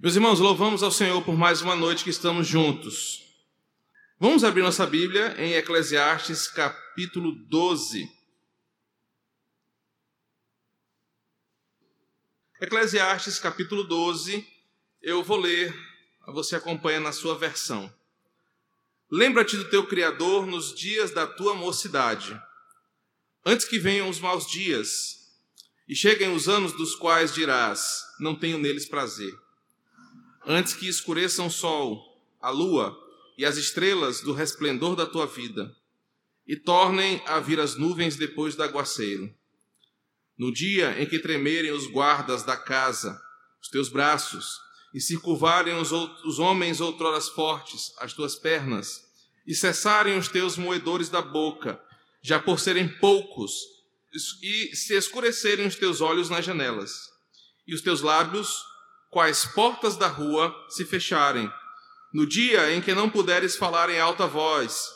Meus irmãos, louvamos ao Senhor por mais uma noite que estamos juntos. Vamos abrir nossa Bíblia em Eclesiastes capítulo 12. Eclesiastes capítulo 12, eu vou ler, você acompanha na sua versão. Lembra-te do teu Criador nos dias da tua mocidade, antes que venham os maus dias e cheguem os anos dos quais dirás: Não tenho neles prazer antes que escureçam o sol, a lua e as estrelas do resplendor da tua vida, e tornem a vir as nuvens depois do aguaceiro. No dia em que tremerem os guardas da casa, os teus braços, e se curvarem os, os homens outroras fortes, as tuas pernas, e cessarem os teus moedores da boca, já por serem poucos, e se escurecerem os teus olhos nas janelas, e os teus lábios quais portas da rua se fecharem, no dia em que não puderes falar em alta voz,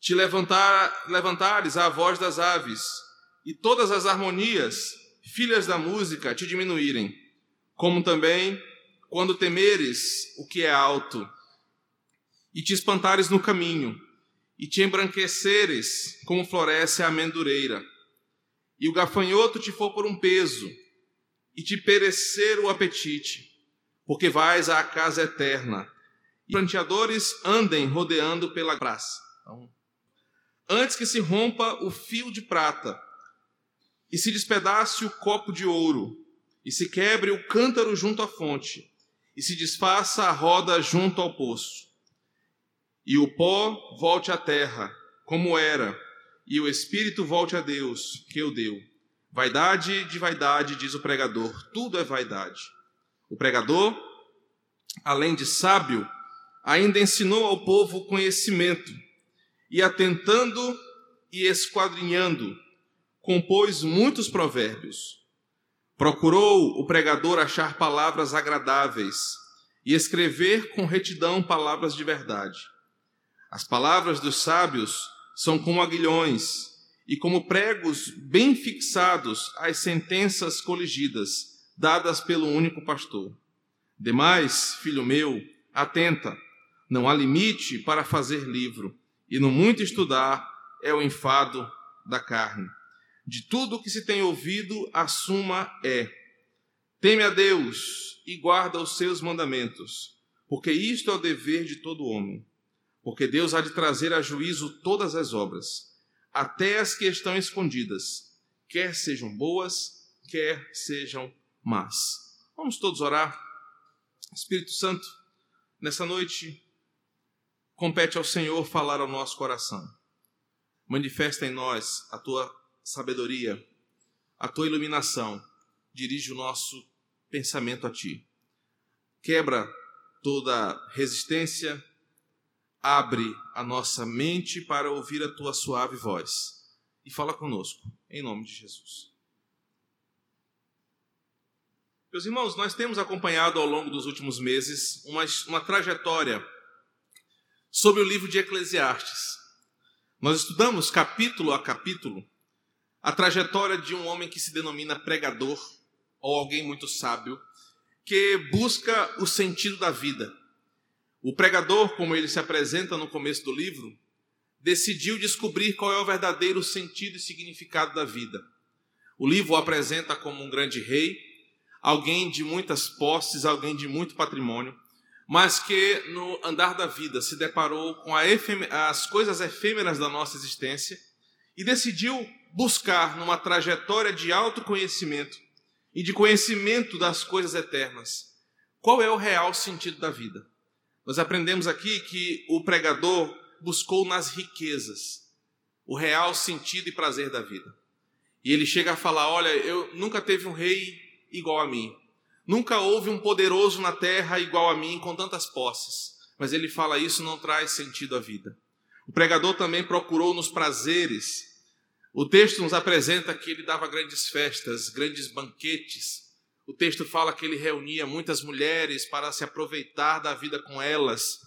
te levantar, levantares a voz das aves, e todas as harmonias, filhas da música, te diminuírem, como também quando temeres o que é alto, e te espantares no caminho, e te embranqueceres como floresce a amendureira, e o gafanhoto te for por um peso, e te perecer o apetite, porque vais à casa eterna. E planteadores andem rodeando pela praça. Então, antes que se rompa o fio de prata, e se despedace o copo de ouro, e se quebre o cântaro junto à fonte, e se desfaça a roda junto ao poço, e o pó volte à terra, como era, e o espírito volte a Deus, que o deu Vaidade de vaidade, diz o pregador, tudo é vaidade. O pregador, além de sábio, ainda ensinou ao povo conhecimento, e atentando e esquadrinhando, compôs muitos provérbios. Procurou o pregador achar palavras agradáveis e escrever com retidão palavras de verdade. As palavras dos sábios são como aguilhões e como pregos bem fixados às sentenças coligidas, dadas pelo único pastor. Demais, filho meu, atenta, não há limite para fazer livro, e no muito estudar é o enfado da carne. De tudo o que se tem ouvido, a suma é: teme a Deus e guarda os seus mandamentos, porque isto é o dever de todo homem. Porque Deus há de trazer a juízo todas as obras até as que estão escondidas, quer sejam boas, quer sejam más. Vamos todos orar. Espírito Santo, nessa noite, compete ao Senhor falar ao nosso coração. Manifesta em nós a tua sabedoria, a tua iluminação. Dirige o nosso pensamento a ti. Quebra toda resistência, abre a nossa mente para ouvir a tua suave voz e fala conosco, em nome de Jesus. Meus irmãos, nós temos acompanhado ao longo dos últimos meses uma, uma trajetória sobre o livro de Eclesiastes. Nós estudamos capítulo a capítulo a trajetória de um homem que se denomina pregador ou alguém muito sábio que busca o sentido da vida o pregador, como ele se apresenta no começo do livro, decidiu descobrir qual é o verdadeiro sentido e significado da vida. O livro o apresenta como um grande rei, alguém de muitas posses, alguém de muito patrimônio, mas que no andar da vida se deparou com as coisas efêmeras da nossa existência e decidiu buscar numa trajetória de autoconhecimento e de conhecimento das coisas eternas qual é o real sentido da vida. Nós aprendemos aqui que o pregador buscou nas riquezas o real sentido e prazer da vida. E ele chega a falar: Olha, eu nunca teve um rei igual a mim, nunca houve um poderoso na terra igual a mim com tantas posses. Mas ele fala: Isso não traz sentido à vida. O pregador também procurou nos prazeres. O texto nos apresenta que ele dava grandes festas, grandes banquetes, o texto fala que ele reunia muitas mulheres para se aproveitar da vida com elas.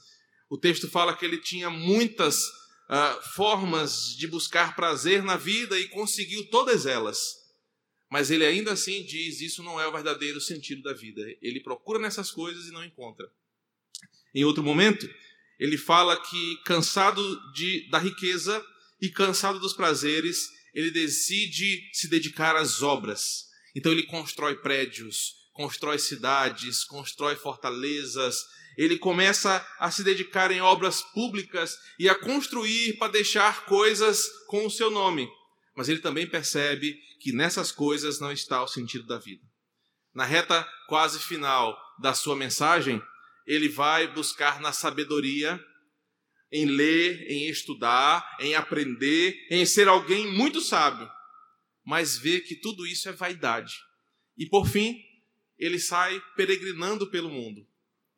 O texto fala que ele tinha muitas uh, formas de buscar prazer na vida e conseguiu todas elas. Mas ele ainda assim diz: isso não é o verdadeiro sentido da vida. Ele procura nessas coisas e não encontra. Em outro momento, ele fala que, cansado de, da riqueza e cansado dos prazeres, ele decide se dedicar às obras. Então, ele constrói prédios, constrói cidades, constrói fortalezas. Ele começa a se dedicar em obras públicas e a construir para deixar coisas com o seu nome. Mas ele também percebe que nessas coisas não está o sentido da vida. Na reta quase final da sua mensagem, ele vai buscar na sabedoria, em ler, em estudar, em aprender, em ser alguém muito sábio, mas vê que tudo isso é vaidade. E por fim, ele sai peregrinando pelo mundo.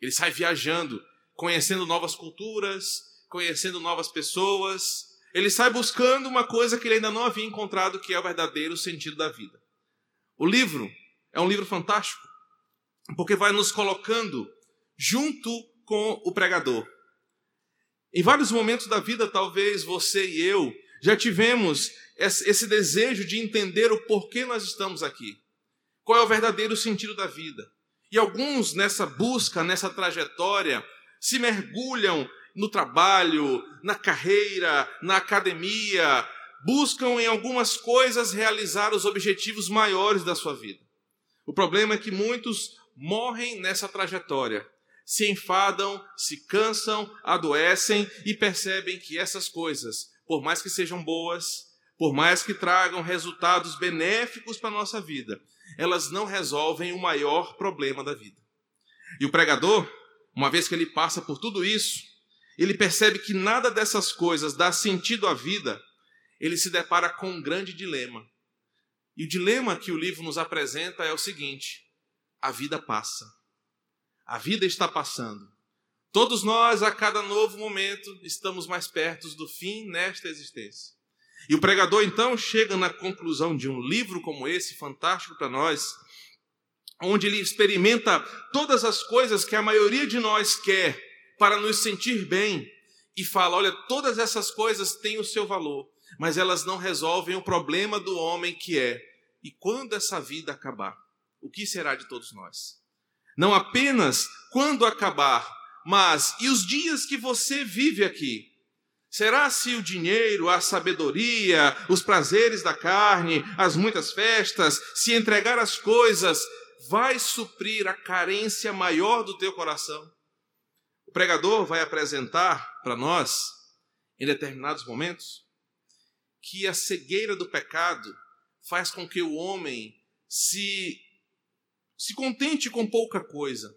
Ele sai viajando, conhecendo novas culturas, conhecendo novas pessoas. Ele sai buscando uma coisa que ele ainda não havia encontrado, que é o verdadeiro sentido da vida. O livro é um livro fantástico, porque vai nos colocando junto com o pregador. Em vários momentos da vida, talvez você e eu já tivemos esse desejo de entender o porquê nós estamos aqui. Qual é o verdadeiro sentido da vida? E alguns nessa busca, nessa trajetória, se mergulham no trabalho, na carreira, na academia, buscam em algumas coisas realizar os objetivos maiores da sua vida. O problema é que muitos morrem nessa trajetória se enfadam, se cansam, adoecem e percebem que essas coisas, por mais que sejam boas, por mais que tragam resultados benéficos para a nossa vida, elas não resolvem o maior problema da vida. E o pregador, uma vez que ele passa por tudo isso, ele percebe que nada dessas coisas dá sentido à vida, ele se depara com um grande dilema. E o dilema que o livro nos apresenta é o seguinte: a vida passa. A vida está passando. Todos nós, a cada novo momento, estamos mais perto do fim nesta existência. E o pregador então chega na conclusão de um livro como esse, fantástico para nós, onde ele experimenta todas as coisas que a maioria de nós quer para nos sentir bem e fala: olha, todas essas coisas têm o seu valor, mas elas não resolvem o problema do homem que é: e quando essa vida acabar, o que será de todos nós? Não apenas quando acabar, mas e os dias que você vive aqui? Será se o dinheiro, a sabedoria, os prazeres da carne, as muitas festas, se entregar as coisas, vai suprir a carência maior do teu coração? O pregador vai apresentar para nós, em determinados momentos, que a cegueira do pecado faz com que o homem se se contente com pouca coisa.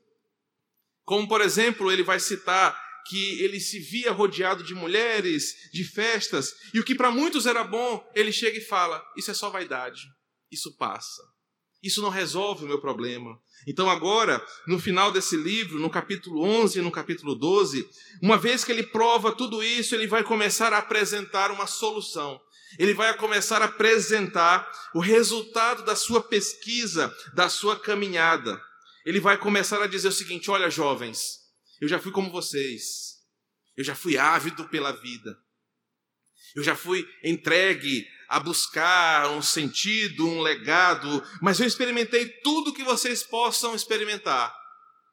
Como, por exemplo, ele vai citar que ele se via rodeado de mulheres, de festas, e o que para muitos era bom, ele chega e fala: Isso é só vaidade, isso passa, isso não resolve o meu problema. Então, agora, no final desse livro, no capítulo 11 e no capítulo 12, uma vez que ele prova tudo isso, ele vai começar a apresentar uma solução ele vai começar a apresentar o resultado da sua pesquisa, da sua caminhada. Ele vai começar a dizer o seguinte: olha, jovens, eu já fui como vocês, eu já fui ávido pela vida, eu já fui entregue a buscar um sentido, um legado, mas eu experimentei tudo que vocês possam experimentar.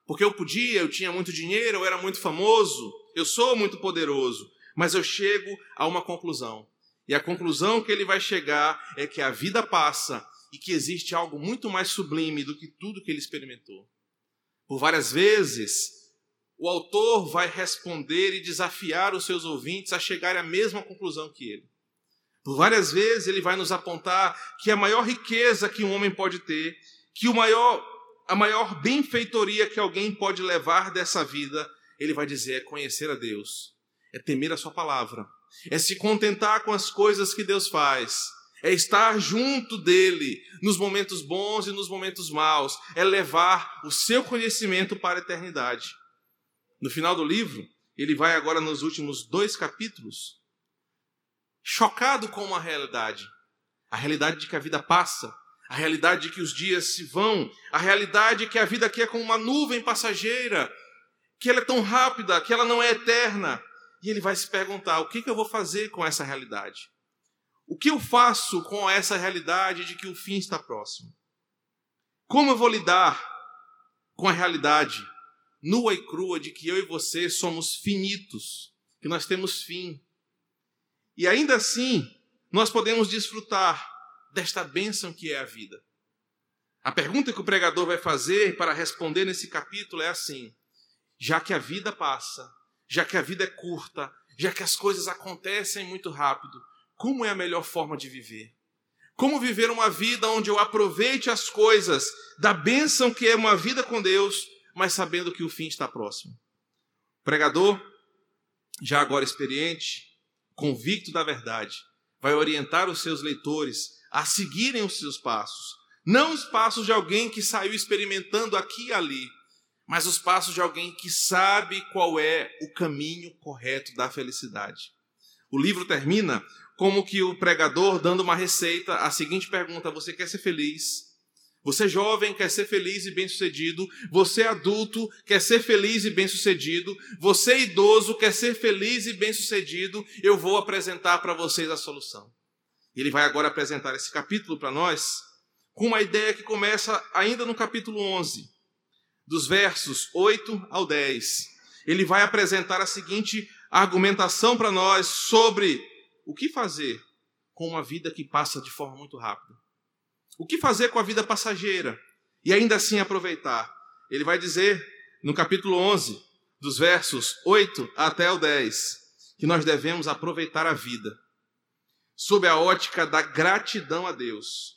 Porque eu podia, eu tinha muito dinheiro, eu era muito famoso, eu sou muito poderoso, mas eu chego a uma conclusão. E a conclusão que ele vai chegar é que a vida passa e que existe algo muito mais sublime do que tudo que ele experimentou. Por várias vezes, o autor vai responder e desafiar os seus ouvintes a chegar à mesma conclusão que ele. Por várias vezes ele vai nos apontar que a maior riqueza que um homem pode ter, que o maior, a maior benfeitoria que alguém pode levar dessa vida, ele vai dizer é conhecer a Deus, é temer a sua palavra, é se contentar com as coisas que Deus faz, é estar junto dele nos momentos bons e nos momentos maus, é levar o seu conhecimento para a eternidade. No final do livro, ele vai agora nos últimos dois capítulos, chocado com uma realidade: a realidade de que a vida passa, a realidade de que os dias se vão, a realidade de que a vida aqui é como uma nuvem passageira, que ela é tão rápida, que ela não é eterna. E ele vai se perguntar: o que, que eu vou fazer com essa realidade? O que eu faço com essa realidade de que o fim está próximo? Como eu vou lidar com a realidade nua e crua de que eu e você somos finitos, que nós temos fim? E ainda assim, nós podemos desfrutar desta bênção que é a vida. A pergunta que o pregador vai fazer para responder nesse capítulo é assim: já que a vida passa, já que a vida é curta, já que as coisas acontecem muito rápido, como é a melhor forma de viver? Como viver uma vida onde eu aproveite as coisas da bênção que é uma vida com Deus, mas sabendo que o fim está próximo? O pregador, já agora experiente, convicto da verdade, vai orientar os seus leitores a seguirem os seus passos. Não os passos de alguém que saiu experimentando aqui e ali, mas os passos de alguém que sabe qual é o caminho correto da felicidade. O livro termina como que o pregador dando uma receita, a seguinte pergunta: você quer ser feliz? Você jovem quer ser feliz e bem-sucedido, você adulto quer ser feliz e bem-sucedido, você idoso quer ser feliz e bem-sucedido, eu vou apresentar para vocês a solução. Ele vai agora apresentar esse capítulo para nós com uma ideia que começa ainda no capítulo 11, dos versos 8 ao 10. Ele vai apresentar a seguinte argumentação para nós sobre o que fazer com uma vida que passa de forma muito rápida? O que fazer com a vida passageira e ainda assim aproveitar? Ele vai dizer no capítulo 11, dos versos 8 até o 10, que nós devemos aproveitar a vida sob a ótica da gratidão a Deus,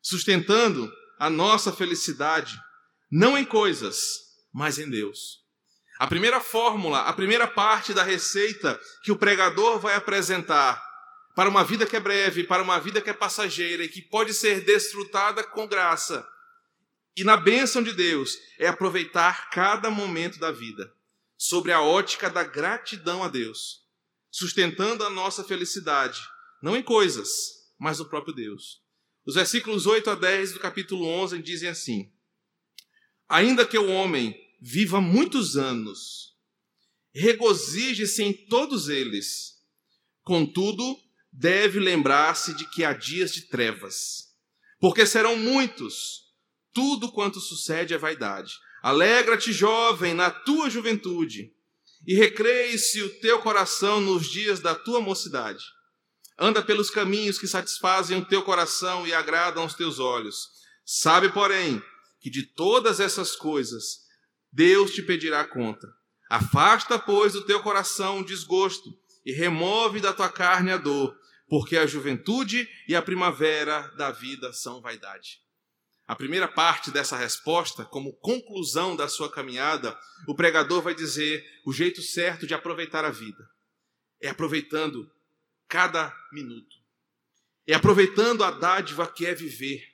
sustentando a nossa felicidade não em coisas, mas em Deus. A primeira fórmula, a primeira parte da receita que o pregador vai apresentar para uma vida que é breve, para uma vida que é passageira e que pode ser desfrutada com graça e na bênção de Deus, é aproveitar cada momento da vida sobre a ótica da gratidão a Deus, sustentando a nossa felicidade, não em coisas, mas no próprio Deus. Os versículos 8 a 10 do capítulo 11 dizem assim: Ainda que o homem viva muitos anos, regozije-se em todos eles. Contudo, deve lembrar-se de que há dias de trevas, porque serão muitos. Tudo quanto sucede é vaidade. Alegra-te, jovem, na tua juventude, e recreie-se o teu coração nos dias da tua mocidade. Anda pelos caminhos que satisfazem o teu coração e agradam os teus olhos. Sabe, porém, que de todas essas coisas Deus te pedirá conta. Afasta, pois, do teu coração o desgosto e remove da tua carne a dor, porque a juventude e a primavera da vida são vaidade. A primeira parte dessa resposta, como conclusão da sua caminhada, o pregador vai dizer o jeito certo de aproveitar a vida. É aproveitando cada minuto. É aproveitando a dádiva que é viver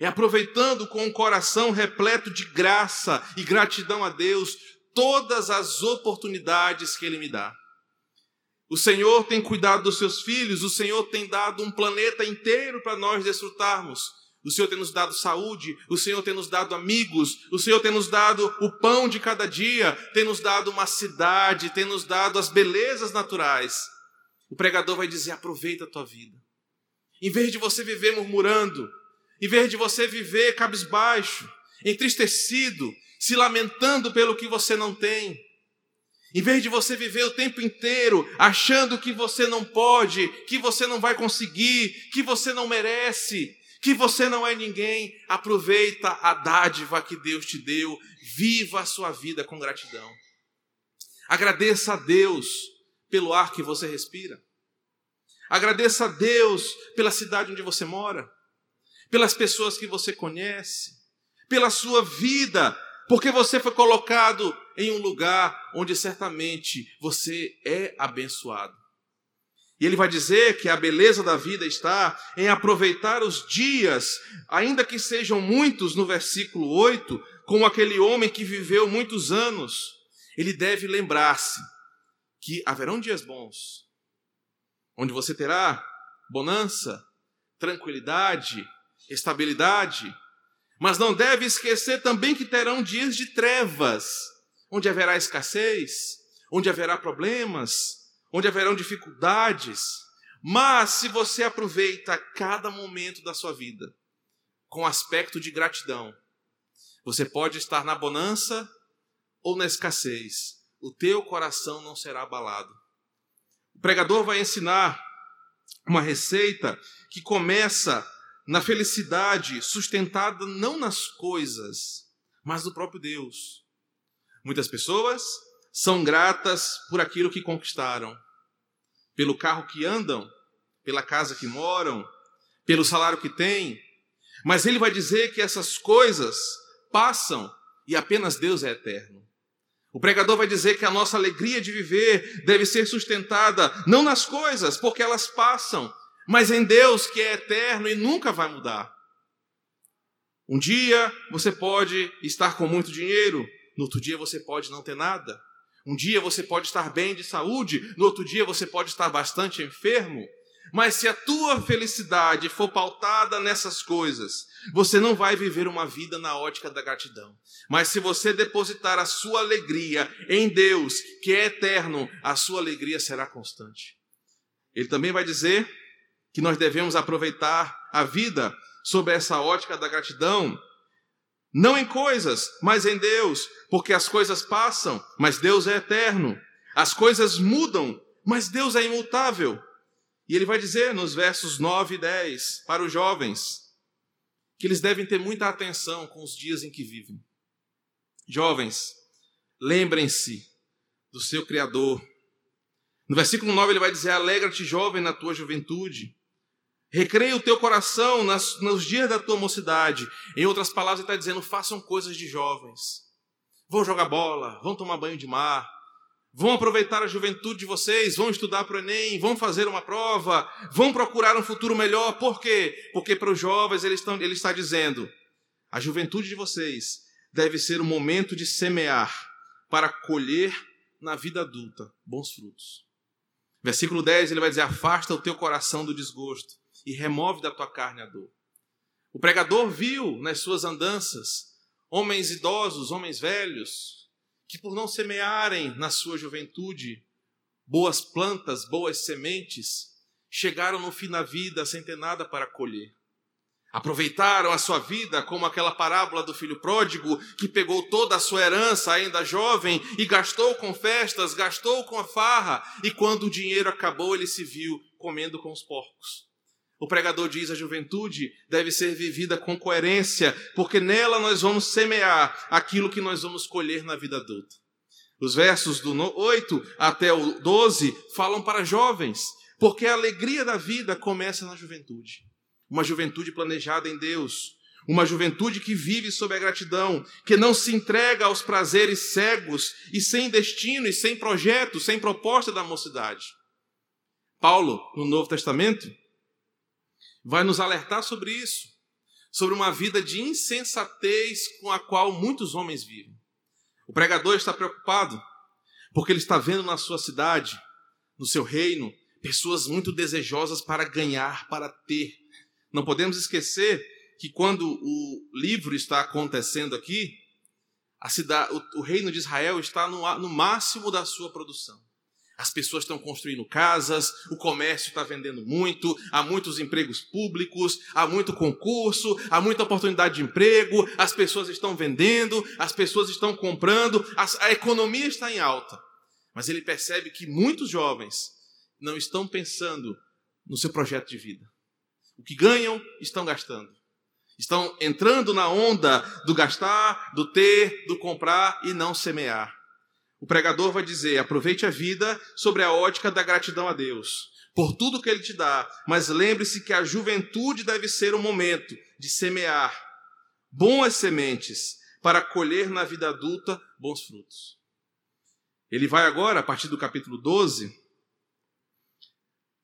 é aproveitando com o coração repleto de graça e gratidão a Deus todas as oportunidades que Ele me dá. O Senhor tem cuidado dos seus filhos, o Senhor tem dado um planeta inteiro para nós desfrutarmos. O Senhor tem nos dado saúde, o Senhor tem nos dado amigos, o Senhor tem nos dado o pão de cada dia, tem nos dado uma cidade, tem nos dado as belezas naturais. O pregador vai dizer: aproveita a tua vida. Em vez de você viver murmurando, em vez de você viver cabisbaixo, entristecido, se lamentando pelo que você não tem, em vez de você viver o tempo inteiro achando que você não pode, que você não vai conseguir, que você não merece, que você não é ninguém, aproveita a dádiva que Deus te deu, viva a sua vida com gratidão. Agradeça a Deus pelo ar que você respira. Agradeça a Deus pela cidade onde você mora pelas pessoas que você conhece, pela sua vida, porque você foi colocado em um lugar onde certamente você é abençoado. E ele vai dizer que a beleza da vida está em aproveitar os dias, ainda que sejam muitos, no versículo 8, como aquele homem que viveu muitos anos. Ele deve lembrar-se que haverão dias bons, onde você terá bonança, tranquilidade, estabilidade. Mas não deve esquecer também que terão dias de trevas, onde haverá escassez, onde haverá problemas, onde haverão dificuldades. Mas se você aproveita cada momento da sua vida com aspecto de gratidão, você pode estar na bonança ou na escassez, o teu coração não será abalado. O pregador vai ensinar uma receita que começa na felicidade sustentada não nas coisas, mas no próprio Deus. Muitas pessoas são gratas por aquilo que conquistaram, pelo carro que andam, pela casa que moram, pelo salário que têm, mas ele vai dizer que essas coisas passam e apenas Deus é eterno. O pregador vai dizer que a nossa alegria de viver deve ser sustentada não nas coisas, porque elas passam, mas em Deus que é eterno e nunca vai mudar. Um dia você pode estar com muito dinheiro, no outro dia você pode não ter nada. Um dia você pode estar bem de saúde, no outro dia você pode estar bastante enfermo. Mas se a tua felicidade for pautada nessas coisas, você não vai viver uma vida na ótica da gratidão. Mas se você depositar a sua alegria em Deus, que é eterno, a sua alegria será constante. Ele também vai dizer que nós devemos aproveitar a vida sob essa ótica da gratidão, não em coisas, mas em Deus, porque as coisas passam, mas Deus é eterno. As coisas mudam, mas Deus é imutável. E ele vai dizer nos versos 9 e 10 para os jovens que eles devem ter muita atenção com os dias em que vivem. Jovens, lembrem-se do seu Criador. No versículo 9 ele vai dizer: Alegra-te, jovem, na tua juventude. Recreia o teu coração nas, nos dias da tua mocidade. Em outras palavras, ele está dizendo: façam coisas de jovens. Vão jogar bola, vão tomar banho de mar, Vão aproveitar a juventude de vocês, vão estudar para o Enem, vão fazer uma prova, vão procurar um futuro melhor. Por quê? Porque para os jovens ele ele está dizendo: a juventude de vocês deve ser o momento de semear para colher na vida adulta bons frutos. Versículo 10 ele vai dizer: Afasta o teu coração do desgosto e remove da tua carne a dor. O pregador viu nas suas andanças homens idosos, homens velhos, que por não semearem na sua juventude boas plantas, boas sementes, chegaram no fim da vida sem ter nada para colher. Aproveitaram a sua vida como aquela parábola do filho pródigo que pegou toda a sua herança ainda jovem e gastou com festas, gastou com a farra, e quando o dinheiro acabou, ele se viu comendo com os porcos. O pregador diz: a juventude deve ser vivida com coerência, porque nela nós vamos semear aquilo que nós vamos colher na vida adulta. Os versos do 8 até o 12 falam para jovens, porque a alegria da vida começa na juventude. Uma juventude planejada em Deus, uma juventude que vive sob a gratidão, que não se entrega aos prazeres cegos e sem destino e sem projeto, sem proposta da mocidade. Paulo, no Novo Testamento, vai nos alertar sobre isso, sobre uma vida de insensatez com a qual muitos homens vivem. O pregador está preocupado porque ele está vendo na sua cidade, no seu reino, pessoas muito desejosas para ganhar, para ter. Não podemos esquecer que quando o livro está acontecendo aqui, a cidade, o, o reino de Israel está no, no máximo da sua produção. As pessoas estão construindo casas, o comércio está vendendo muito, há muitos empregos públicos, há muito concurso, há muita oportunidade de emprego, as pessoas estão vendendo, as pessoas estão comprando, a, economia está em alta. Mas ele percebe que muitos jovens não estão pensando no seu projeto de vida. O que ganham, estão gastando. Estão entrando na onda do gastar, do ter, do comprar e não semear. O pregador vai dizer: aproveite a vida sobre a ótica da gratidão a Deus, por tudo que Ele te dá, mas lembre-se que a juventude deve ser o momento de semear boas sementes para colher na vida adulta bons frutos. Ele vai agora, a partir do capítulo 12,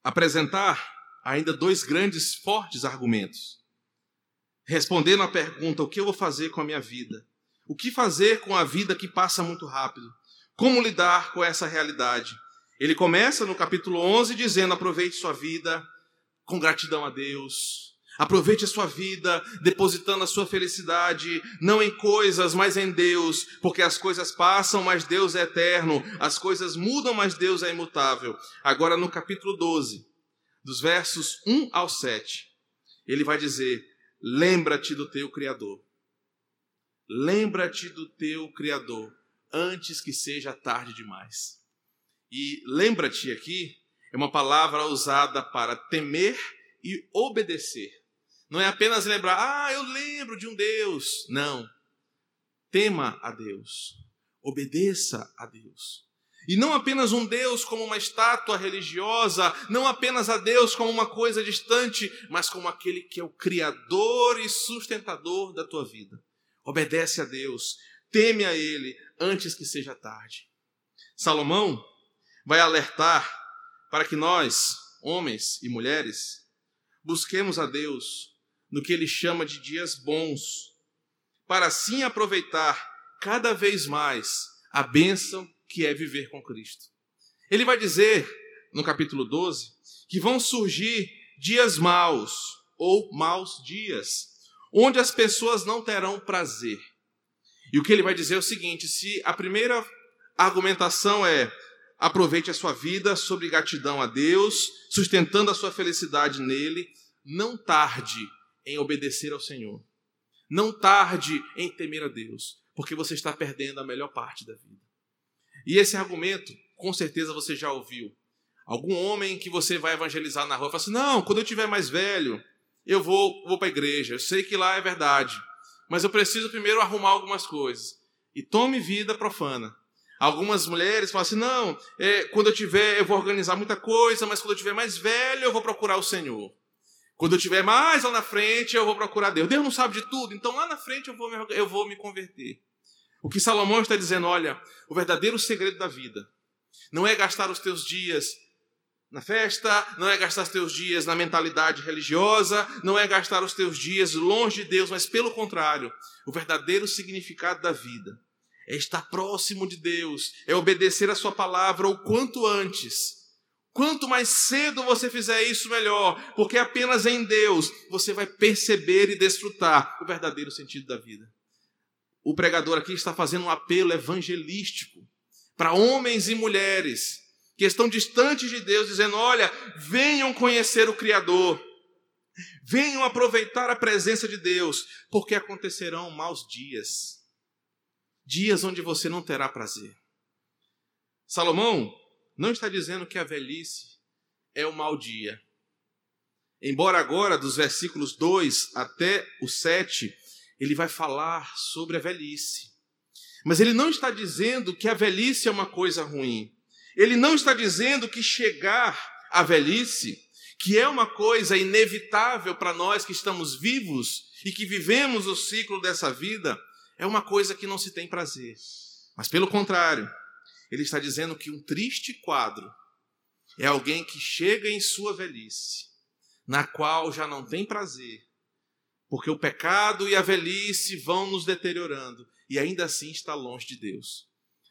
apresentar ainda dois grandes, fortes argumentos. Respondendo à pergunta: o que eu vou fazer com a minha vida? O que fazer com a vida que passa muito rápido? Como lidar com essa realidade? Ele começa no capítulo 11 dizendo: aproveite sua vida com gratidão a Deus. Aproveite a sua vida depositando a sua felicidade não em coisas, mas em Deus, porque as coisas passam, mas Deus é eterno. As coisas mudam, mas Deus é imutável. Agora no capítulo 12, dos versos 1 ao 7, ele vai dizer: Lembra-te do teu Criador. Lembra-te do teu Criador antes que seja tarde demais. E lembra-te aqui é uma palavra usada para temer e obedecer. Não é apenas lembrar, ah, eu lembro de um Deus. Não. Tema a Deus. Obedeça a Deus. E não apenas um Deus como uma estátua religiosa, não apenas a Deus como uma coisa distante, mas como aquele que é o Criador e sustentador da tua vida. Obedece a Deus, teme a Ele antes que seja tarde. Salomão vai alertar para que nós, homens e mulheres, busquemos a Deus no que ele chama de dias bons, para assim aproveitar cada vez mais a bênção que é viver com Cristo. Ele vai dizer, no capítulo 12, que vão surgir dias maus, ou maus dias, onde as pessoas não terão prazer. E o que ele vai dizer é o seguinte: se a primeira argumentação é aproveite a sua vida sobre gratidão a Deus, sustentando a sua felicidade nele, não tarde em obedecer ao Senhor. Não tarde em temer a Deus, porque você está perdendo a melhor parte da vida. E esse argumento, com certeza você já ouviu. Algum homem que você vai evangelizar na rua fala assim: não, quando eu tiver mais velho, eu vou, vou para a igreja. Eu sei que lá é verdade, mas eu preciso primeiro arrumar algumas coisas. E tome vida profana. Algumas mulheres falam assim: não, é, quando eu tiver, eu vou organizar muita coisa, mas quando eu tiver mais velho, eu vou procurar o Senhor. Quando eu tiver mais lá na frente, eu vou procurar Deus. Deus não sabe de tudo, então lá na frente eu vou me, eu vou me converter. O que Salomão está dizendo, olha, o verdadeiro segredo da vida não é gastar os teus dias na festa, não é gastar os teus dias na mentalidade religiosa, não é gastar os teus dias longe de Deus, mas pelo contrário, o verdadeiro significado da vida é estar próximo de Deus, é obedecer a Sua palavra o quanto antes. Quanto mais cedo você fizer isso, melhor, porque apenas em Deus você vai perceber e desfrutar o verdadeiro sentido da vida o pregador aqui está fazendo um apelo evangelístico para homens e mulheres que estão distantes de Deus, dizendo: olha, venham conhecer o Criador, venham aproveitar a presença de Deus, porque acontecerão maus dias dias onde você não terá prazer. Salomão não está dizendo que a velhice é o mau dia. Embora agora, dos versículos 2 até o 7, ele vai falar sobre a velhice. Mas ele não está dizendo que a velhice é uma coisa ruim. Ele não está dizendo que chegar à velhice, que é uma coisa inevitável para nós que estamos vivos e que vivemos o ciclo dessa vida, é uma coisa que não se tem prazer. Mas pelo contrário, ele está dizendo que um triste quadro é alguém que chega em sua velhice, na qual já não tem prazer, porque o pecado e a velhice vão nos deteriorando e ainda assim está longe de Deus.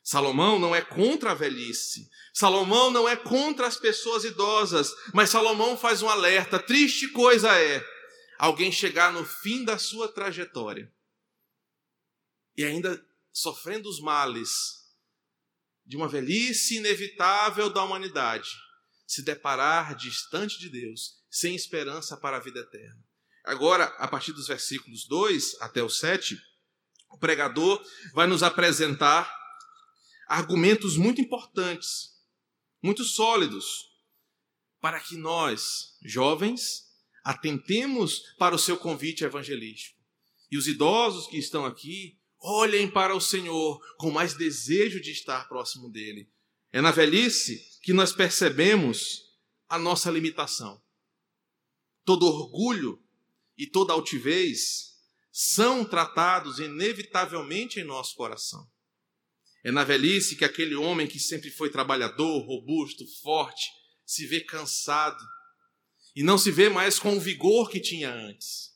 Salomão não é contra a velhice, Salomão não é contra as pessoas idosas, mas Salomão faz um alerta: triste coisa é alguém chegar no fim da sua trajetória e ainda sofrendo os males de uma velhice inevitável da humanidade, se deparar distante de Deus, sem esperança para a vida eterna. Agora, a partir dos versículos 2 até o 7, o pregador vai nos apresentar argumentos muito importantes, muito sólidos, para que nós, jovens, atentemos para o seu convite evangelístico. E os idosos que estão aqui, olhem para o Senhor com mais desejo de estar próximo dele. É na velhice que nós percebemos a nossa limitação. Todo orgulho e toda altivez são tratados inevitavelmente em nosso coração. É na velhice que aquele homem que sempre foi trabalhador, robusto, forte, se vê cansado e não se vê mais com o vigor que tinha antes.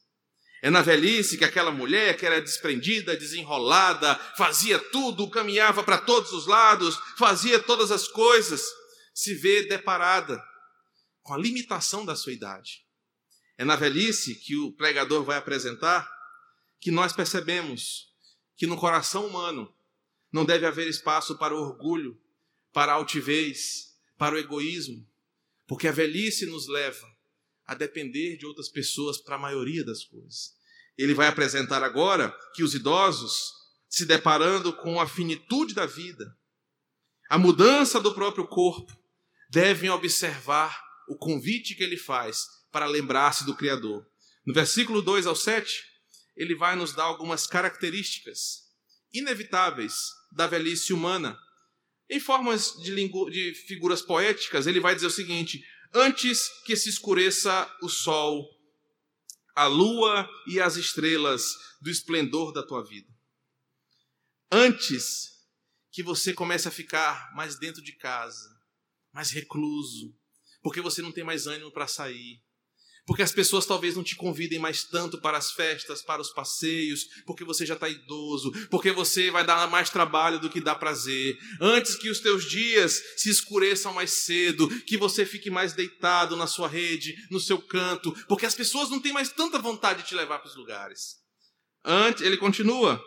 É na velhice que aquela mulher que era desprendida, desenrolada, fazia tudo, caminhava para todos os lados, fazia todas as coisas, se vê deparada com a limitação da sua idade. É na velhice que o pregador vai apresentar que nós percebemos que no coração humano não deve haver espaço para orgulho, para altivez, para o egoísmo, Porque a velhice nos leva a depender de outras pessoas para a maioria das coisas. Ele vai apresentar agora que os idosos, se deparando com a finitude da vida, a mudança do próprio corpo, devem observar o convite que ele faz para lembrar-se do Criador. No versículo 2 ao 7, ele vai nos dar algumas características inevitáveis da velhice humana. Em formas de, de figuras poéticas, ele vai dizer o seguinte: Antes que se escureça o sol, a lua e as estrelas do esplendor da tua vida. Antes que você comece a ficar mais dentro de casa, mais recluso, porque você não tem mais ânimo para sair, porque as pessoas talvez não te convidem mais tanto para as festas, para os passeios, porque você já está idoso, porque você vai dar mais trabalho do que dá prazer. Antes que os teus dias se escureçam mais cedo, que você fique mais deitado na sua rede, no seu canto, porque as pessoas não têm mais tanta vontade de te levar para os lugares. Antes, ele continua.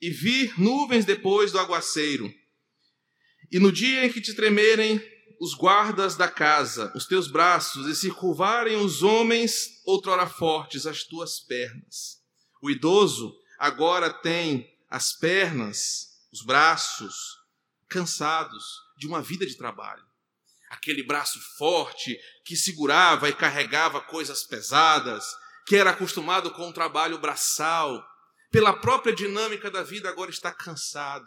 E vir nuvens depois do aguaceiro. E no dia em que te tremerem os guardas da casa, os teus braços, e se curvarem os homens, outrora fortes, as tuas pernas. O idoso agora tem as pernas, os braços, cansados de uma vida de trabalho. Aquele braço forte que segurava e carregava coisas pesadas, que era acostumado com o trabalho braçal, pela própria dinâmica da vida, agora está cansado,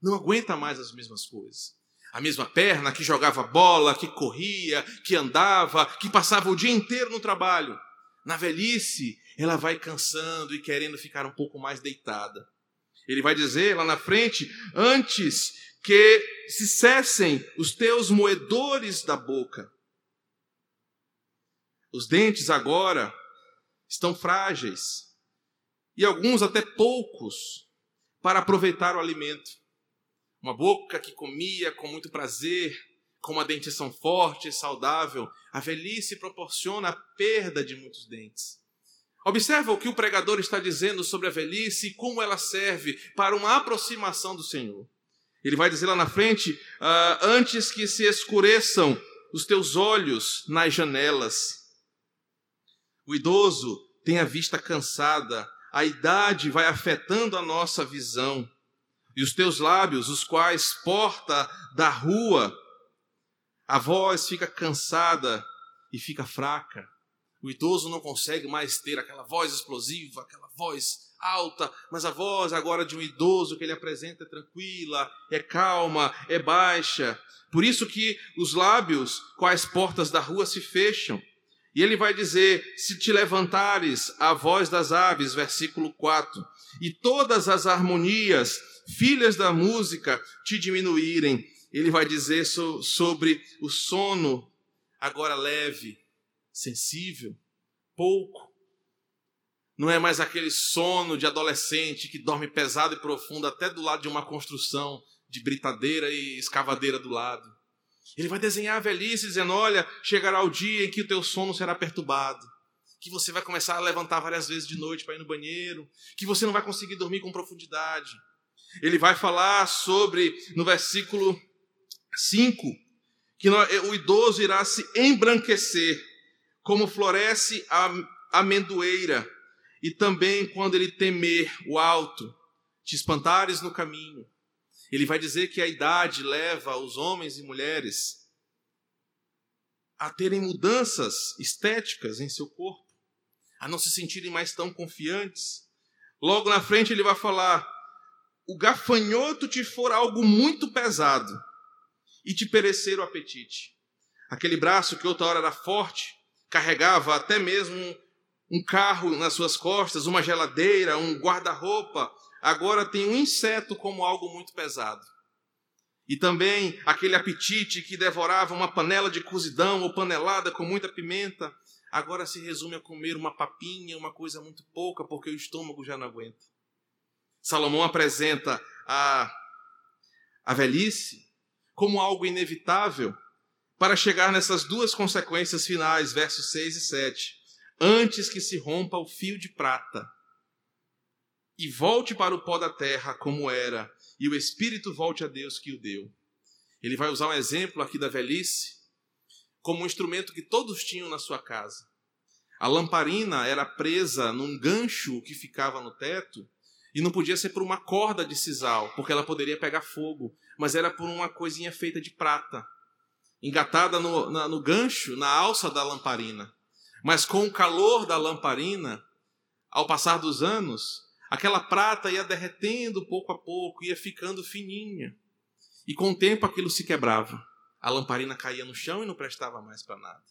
não aguenta mais as mesmas coisas a mesma perna, que jogava bola, que corria, que andava, que passava o dia inteiro no trabalho. Na velhice, ela vai cansando e querendo ficar um pouco mais deitada. Ele vai dizer lá na frente: antes que se cessem os teus moedores da boca. Os dentes agora estão frágeis e alguns até poucos para aproveitar o alimento. Uma boca que comia com muito prazer, com uma dentição forte e saudável, a velhice proporciona a perda de muitos dentes. Observa o que o pregador está dizendo sobre a velhice e como ela serve para uma aproximação do Senhor. Ele vai dizer lá na frente: uh, antes que se escureçam os teus olhos nas janelas. O idoso tem a vista cansada, a idade vai afetando a nossa visão e os teus lábios, os quais porta da rua, a voz fica cansada e fica fraca. O idoso não consegue mais ter aquela voz explosiva, aquela voz alta, mas a voz agora de um idoso que ele apresenta é tranquila, é calma, é baixa. Por isso que os lábios, quais portas da rua se fecham. E ele vai dizer: Se te levantares a voz das aves, versículo 4, e todas as harmonias filhas da música te diminuírem. Ele vai dizer so, sobre o sono, agora leve, sensível, pouco. Não é mais aquele sono de adolescente que dorme pesado e profundo até do lado de uma construção de britadeira e escavadeira do lado. Ele vai desenhar a velhice dizendo: Olha, chegará o dia em que o teu sono será perturbado, que você vai começar a levantar várias vezes de noite para ir no banheiro, que você não vai conseguir dormir com profundidade, ele vai falar sobre, no versículo 5, que o idoso irá se embranquecer, como floresce a amendoeira, e também quando ele temer o alto, te espantares no caminho. Ele vai dizer que a idade leva os homens e mulheres a terem mudanças estéticas em seu corpo, a não se sentirem mais tão confiantes. Logo na frente ele vai falar o gafanhoto te for algo muito pesado e te perecer o apetite. Aquele braço que outra hora era forte, carregava até mesmo um carro nas suas costas, uma geladeira, um guarda-roupa, agora tem um inseto como algo muito pesado. E também aquele apetite que devorava uma panela de cozidão ou panelada com muita pimenta, agora se resume a comer uma papinha, uma coisa muito pouca, porque o estômago já não aguenta. Salomão apresenta a, a velhice como algo inevitável para chegar nessas duas consequências finais, versos 6 e 7. Antes que se rompa o fio de prata e volte para o pó da terra como era, e o espírito volte a Deus que o deu. Ele vai usar um exemplo aqui da velhice, como um instrumento que todos tinham na sua casa. A lamparina era presa num gancho que ficava no teto e não podia ser por uma corda de sisal, porque ela poderia pegar fogo, mas era por uma coisinha feita de prata, engatada no, na, no gancho, na alça da lamparina. Mas com o calor da lamparina, ao passar dos anos, aquela prata ia derretendo pouco a pouco, ia ficando fininha. E com o tempo aquilo se quebrava. A lamparina caía no chão e não prestava mais para nada.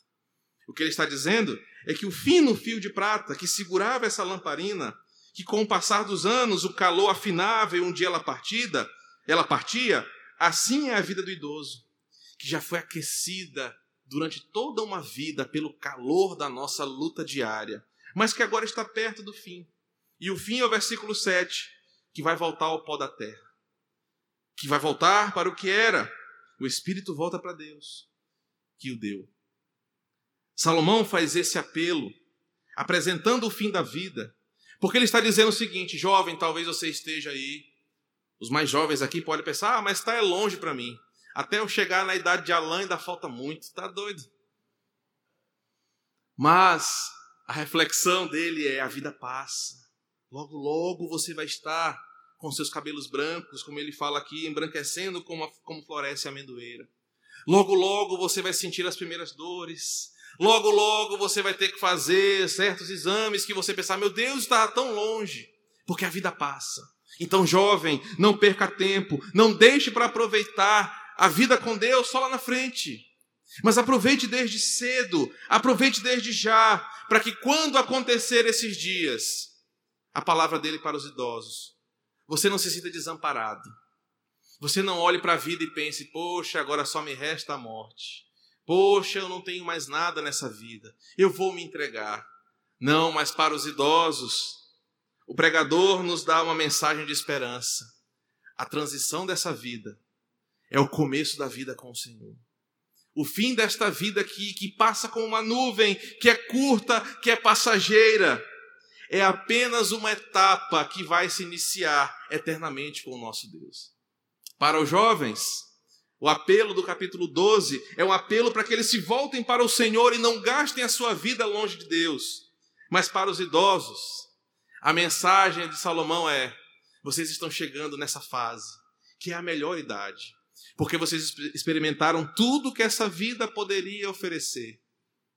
O que ele está dizendo é que o fino fio de prata que segurava essa lamparina que com o passar dos anos o calor afinava e um dia ela partida, ela partia, assim é a vida do idoso, que já foi aquecida durante toda uma vida pelo calor da nossa luta diária, mas que agora está perto do fim. E o fim é o versículo 7, que vai voltar ao pó da terra, que vai voltar para o que era. O espírito volta para Deus, que o deu. Salomão faz esse apelo, apresentando o fim da vida, porque ele está dizendo o seguinte: jovem, talvez você esteja aí. Os mais jovens aqui podem pensar, ah, mas está é longe para mim. Até eu chegar na idade de Alain ainda falta muito. Está doido. Mas a reflexão dele é: a vida passa. Logo, logo você vai estar com seus cabelos brancos, como ele fala aqui, embranquecendo como, a, como floresce a amendoeira. Logo, logo você vai sentir as primeiras dores. Logo, logo você vai ter que fazer certos exames que você pensar, meu Deus, está tão longe, porque a vida passa. Então, jovem, não perca tempo, não deixe para aproveitar a vida com Deus só lá na frente. Mas aproveite desde cedo, aproveite desde já, para que quando acontecer esses dias, a palavra dele para os idosos, você não se sinta desamparado. Você não olhe para a vida e pense, poxa, agora só me resta a morte. Poxa, eu não tenho mais nada nessa vida. Eu vou me entregar. Não, mas para os idosos, o pregador nos dá uma mensagem de esperança. A transição dessa vida é o começo da vida com o Senhor. O fim desta vida aqui, que passa como uma nuvem, que é curta, que é passageira, é apenas uma etapa que vai se iniciar eternamente com o nosso Deus. Para os jovens, o apelo do capítulo 12 é um apelo para que eles se voltem para o Senhor e não gastem a sua vida longe de Deus. Mas para os idosos, a mensagem de Salomão é: vocês estão chegando nessa fase, que é a melhor idade, porque vocês experimentaram tudo que essa vida poderia oferecer.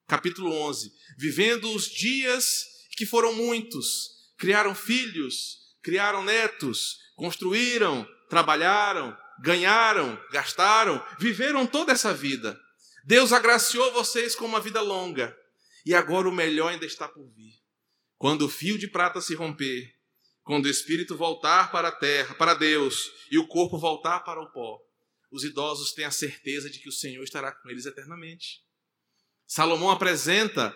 Capítulo 11: Vivendo os dias que foram muitos, criaram filhos, criaram netos, construíram, trabalharam, ganharam, gastaram, viveram toda essa vida. Deus agraciou vocês com uma vida longa. E agora o melhor ainda está por vir. Quando o fio de prata se romper, quando o espírito voltar para a terra, para Deus, e o corpo voltar para o pó, os idosos têm a certeza de que o Senhor estará com eles eternamente. Salomão apresenta,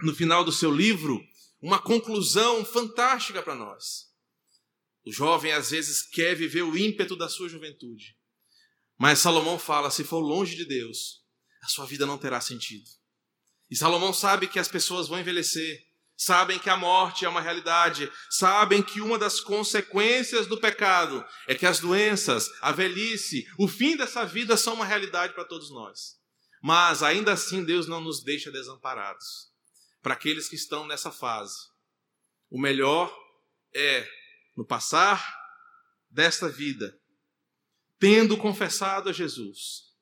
no final do seu livro, uma conclusão fantástica para nós. O jovem às vezes quer viver o ímpeto da sua juventude. Mas Salomão fala: se for longe de Deus, a sua vida não terá sentido. E Salomão sabe que as pessoas vão envelhecer, sabem que a morte é uma realidade, sabem que uma das consequências do pecado é que as doenças, a velhice, o fim dessa vida são uma realidade para todos nós. Mas ainda assim Deus não nos deixa desamparados. Para aqueles que estão nessa fase, o melhor é no passar desta vida, tendo confessado a Jesus,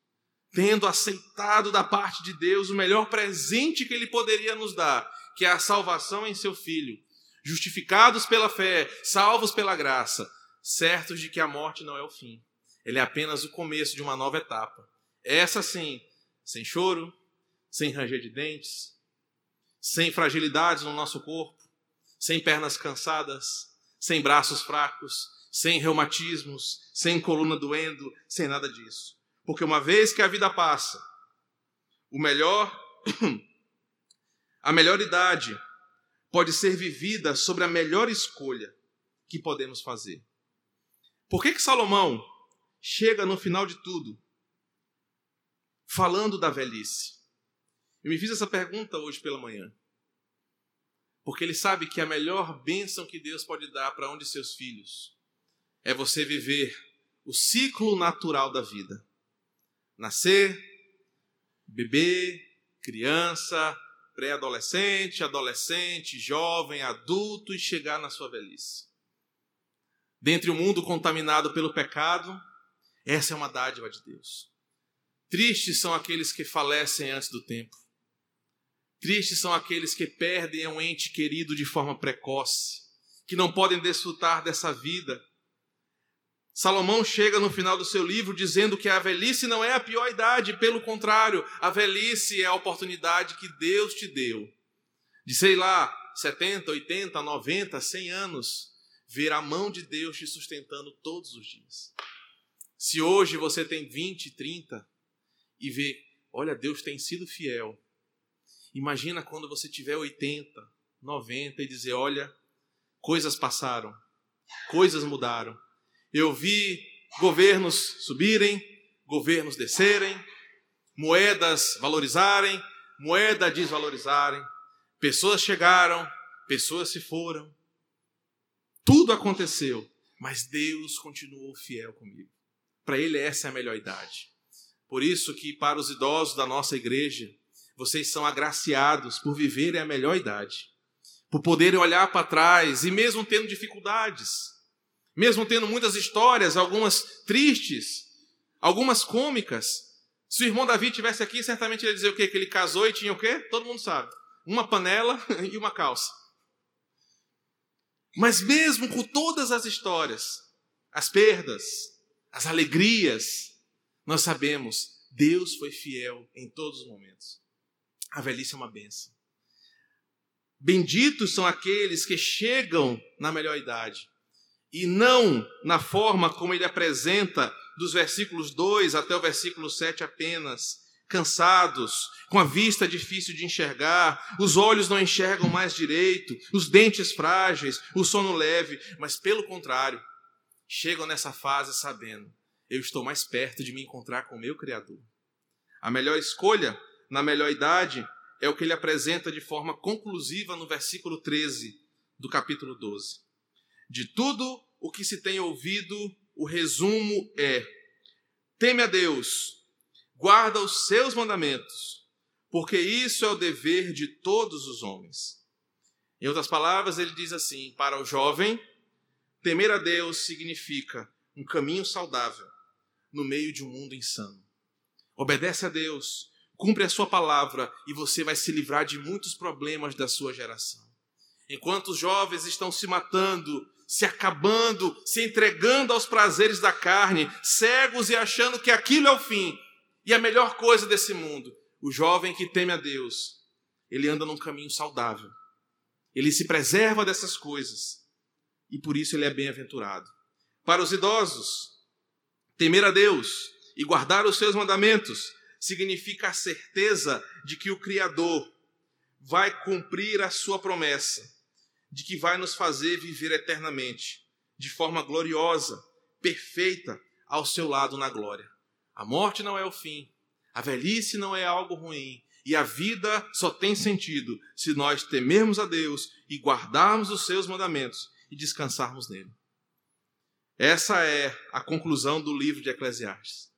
tendo aceitado da parte de Deus o melhor presente que Ele poderia nos dar, que é a salvação em Seu Filho, justificados pela fé, salvos pela graça, certos de que a morte não é o fim, ele é apenas o começo de uma nova etapa. Essa sim, sem choro, sem ranger de dentes, sem fragilidades no nosso corpo, sem pernas cansadas, sem braços fracos, sem reumatismos, sem coluna doendo, sem nada disso. Porque uma vez que a vida passa, o melhor, a melhor idade pode ser vivida sobre a melhor escolha que podemos fazer. Por que que Salomão chega no final de tudo falando da velhice? Eu me fiz essa pergunta hoje pela manhã. Porque ele sabe que a melhor bênção que Deus pode dar para um de seus filhos é você viver o ciclo natural da vida. Nascer, Bebê, criança, pré-adolescente, adolescente, jovem, adulto e chegar na sua velhice. Dentre o mundo contaminado pelo pecado, essa é uma dádiva de Deus. Tristes são aqueles que falecem antes do tempo. Tristes são aqueles que perdem um ente querido de forma precoce, que não podem desfrutar dessa vida. Salomão chega no final do seu livro dizendo que a velhice não é a pior idade, pelo contrário, a velhice é a oportunidade que Deus te deu de, sei lá, 70, 80, 90, 100 anos, ver a mão de Deus te sustentando todos os dias. Se hoje você tem 20, 30 e vê, olha, Deus tem sido fiel, Imagina quando você tiver 80, 90 e dizer: olha, coisas passaram, coisas mudaram. Eu vi governos subirem, governos descerem, moedas valorizarem, moeda desvalorizarem, pessoas chegaram, pessoas se foram. Tudo aconteceu, mas Deus continuou fiel comigo. Para ele essa é a melhor idade. Por isso que para os idosos da nossa igreja, vocês são agraciados por viverem a melhor idade, por poderem olhar para trás e mesmo tendo dificuldades, mesmo tendo muitas histórias, algumas tristes, algumas cômicas. Se o irmão Davi tivesse aqui, certamente ele ia dizer o quê? Que ele casou e tinha o quê? Todo mundo sabe. Uma panela e uma calça. Mas mesmo com todas as histórias, as perdas, as alegrias, nós sabemos, Deus foi fiel em todos os momentos. A velhice é uma benção. Benditos são aqueles que chegam na melhor idade e não na forma como ele apresenta dos versículos 2 até o versículo 7 apenas, cansados, com a vista difícil de enxergar, os olhos não enxergam mais direito, os dentes frágeis, o sono leve, mas pelo contrário, chegam nessa fase sabendo, eu estou mais perto de me encontrar com o meu Criador. A melhor escolha na melhor idade, é o que ele apresenta de forma conclusiva no versículo 13 do capítulo 12. De tudo o que se tem ouvido, o resumo é: teme a Deus, guarda os seus mandamentos, porque isso é o dever de todos os homens. Em outras palavras, ele diz assim: para o jovem, temer a Deus significa um caminho saudável no meio de um mundo insano. Obedece a Deus, Cumpre a sua palavra e você vai se livrar de muitos problemas da sua geração. Enquanto os jovens estão se matando, se acabando, se entregando aos prazeres da carne, cegos e achando que aquilo é o fim e a melhor coisa desse mundo, o jovem que teme a Deus, ele anda num caminho saudável. Ele se preserva dessas coisas e por isso ele é bem-aventurado. Para os idosos, temer a Deus e guardar os seus mandamentos significa a certeza de que o Criador vai cumprir a sua promessa, de que vai nos fazer viver eternamente, de forma gloriosa, perfeita, ao seu lado na glória. A morte não é o fim, a velhice não é algo ruim, e a vida só tem sentido se nós temermos a Deus e guardarmos os seus mandamentos e descansarmos nele. Essa é a conclusão do livro de Eclesiastes.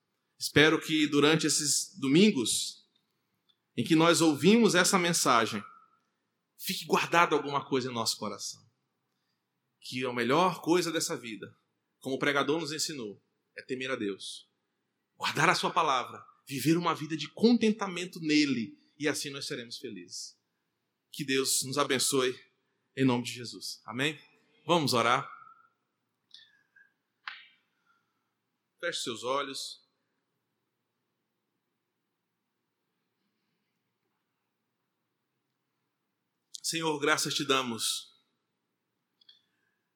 Espero que durante esses domingos em que nós ouvimos essa mensagem, fique guardado alguma coisa em nosso coração. Que a melhor coisa dessa vida, como o pregador nos ensinou, é temer a Deus, guardar a Sua palavra, viver uma vida de contentamento nele, e assim nós seremos felizes. Que Deus nos abençoe, em nome de Jesus. Amém? Vamos orar. Feche seus olhos. Senhor, graças te damos,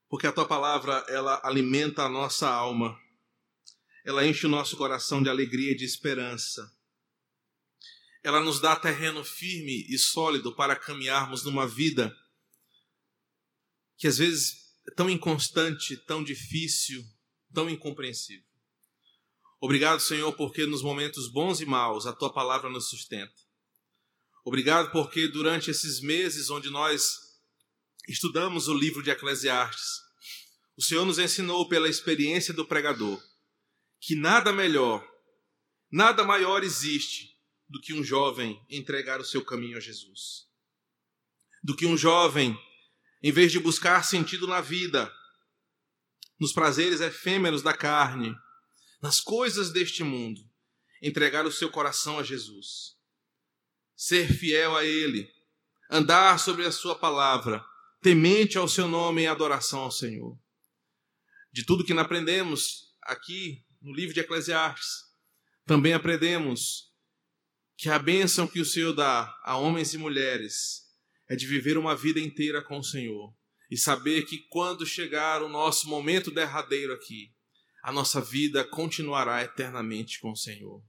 porque a tua palavra ela alimenta a nossa alma, ela enche o nosso coração de alegria e de esperança. Ela nos dá terreno firme e sólido para caminharmos numa vida que às vezes é tão inconstante, tão difícil, tão incompreensível. Obrigado, Senhor, porque nos momentos bons e maus a tua palavra nos sustenta. Obrigado porque durante esses meses onde nós estudamos o livro de Eclesiastes, o Senhor nos ensinou pela experiência do pregador que nada melhor, nada maior existe do que um jovem entregar o seu caminho a Jesus. Do que um jovem, em vez de buscar sentido na vida, nos prazeres efêmeros da carne, nas coisas deste mundo, entregar o seu coração a Jesus. Ser fiel a Ele, andar sobre a Sua palavra, temente ao Seu nome em adoração ao Senhor. De tudo que aprendemos aqui no livro de Eclesiastes, também aprendemos que a bênção que o Senhor dá a homens e mulheres é de viver uma vida inteira com o Senhor e saber que quando chegar o nosso momento derradeiro aqui, a nossa vida continuará eternamente com o Senhor.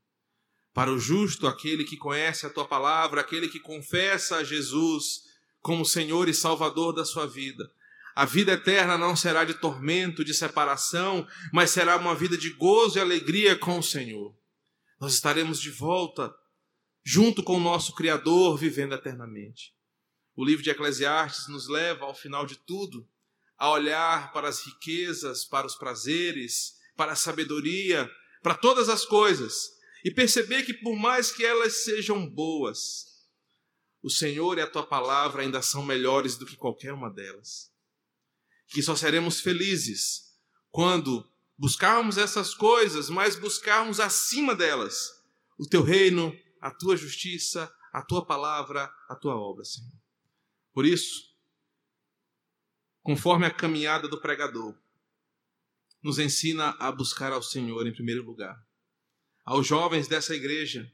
Para o justo, aquele que conhece a tua palavra, aquele que confessa a Jesus como Senhor e Salvador da sua vida, a vida eterna não será de tormento, de separação, mas será uma vida de gozo e alegria com o Senhor. Nós estaremos de volta junto com o nosso Criador, vivendo eternamente. O livro de Eclesiastes nos leva, ao final de tudo, a olhar para as riquezas, para os prazeres, para a sabedoria, para todas as coisas e perceber que, por mais que elas sejam boas, o Senhor e a tua palavra ainda são melhores do que qualquer uma delas. Que só seremos felizes quando buscarmos essas coisas, mas buscarmos acima delas o teu reino, a tua justiça, a tua palavra, a tua obra, Senhor. Por isso, conforme a caminhada do pregador, nos ensina a buscar ao Senhor em primeiro lugar. Aos jovens dessa igreja,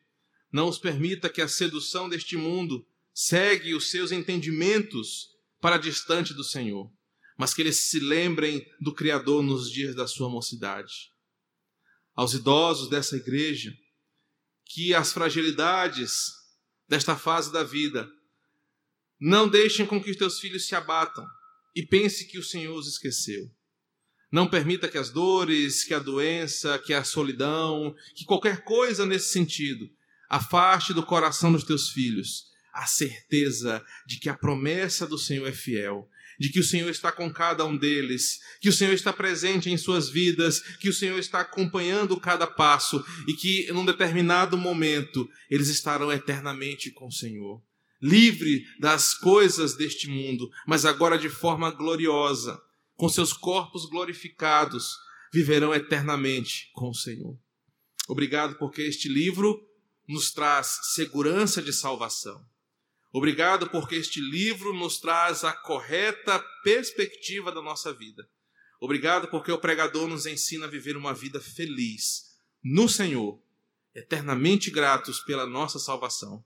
não os permita que a sedução deste mundo segue os seus entendimentos para distante do Senhor, mas que eles se lembrem do Criador nos dias da sua mocidade. Aos idosos dessa igreja, que as fragilidades desta fase da vida não deixem com que os teus filhos se abatam e pense que o Senhor os esqueceu. Não permita que as dores, que a doença, que a solidão, que qualquer coisa nesse sentido afaste do coração dos teus filhos a certeza de que a promessa do Senhor é fiel, de que o Senhor está com cada um deles, que o Senhor está presente em suas vidas, que o Senhor está acompanhando cada passo e que num determinado momento eles estarão eternamente com o Senhor. Livre das coisas deste mundo, mas agora de forma gloriosa, com seus corpos glorificados, viverão eternamente com o Senhor. Obrigado porque este livro nos traz segurança de salvação. Obrigado porque este livro nos traz a correta perspectiva da nossa vida. Obrigado porque o pregador nos ensina a viver uma vida feliz no Senhor, eternamente gratos pela nossa salvação.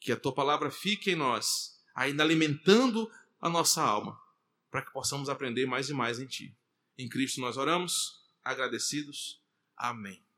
Que a tua palavra fique em nós, ainda alimentando a nossa alma para que possamos aprender mais e mais em Ti. Em Cristo nós oramos, agradecidos. Amém.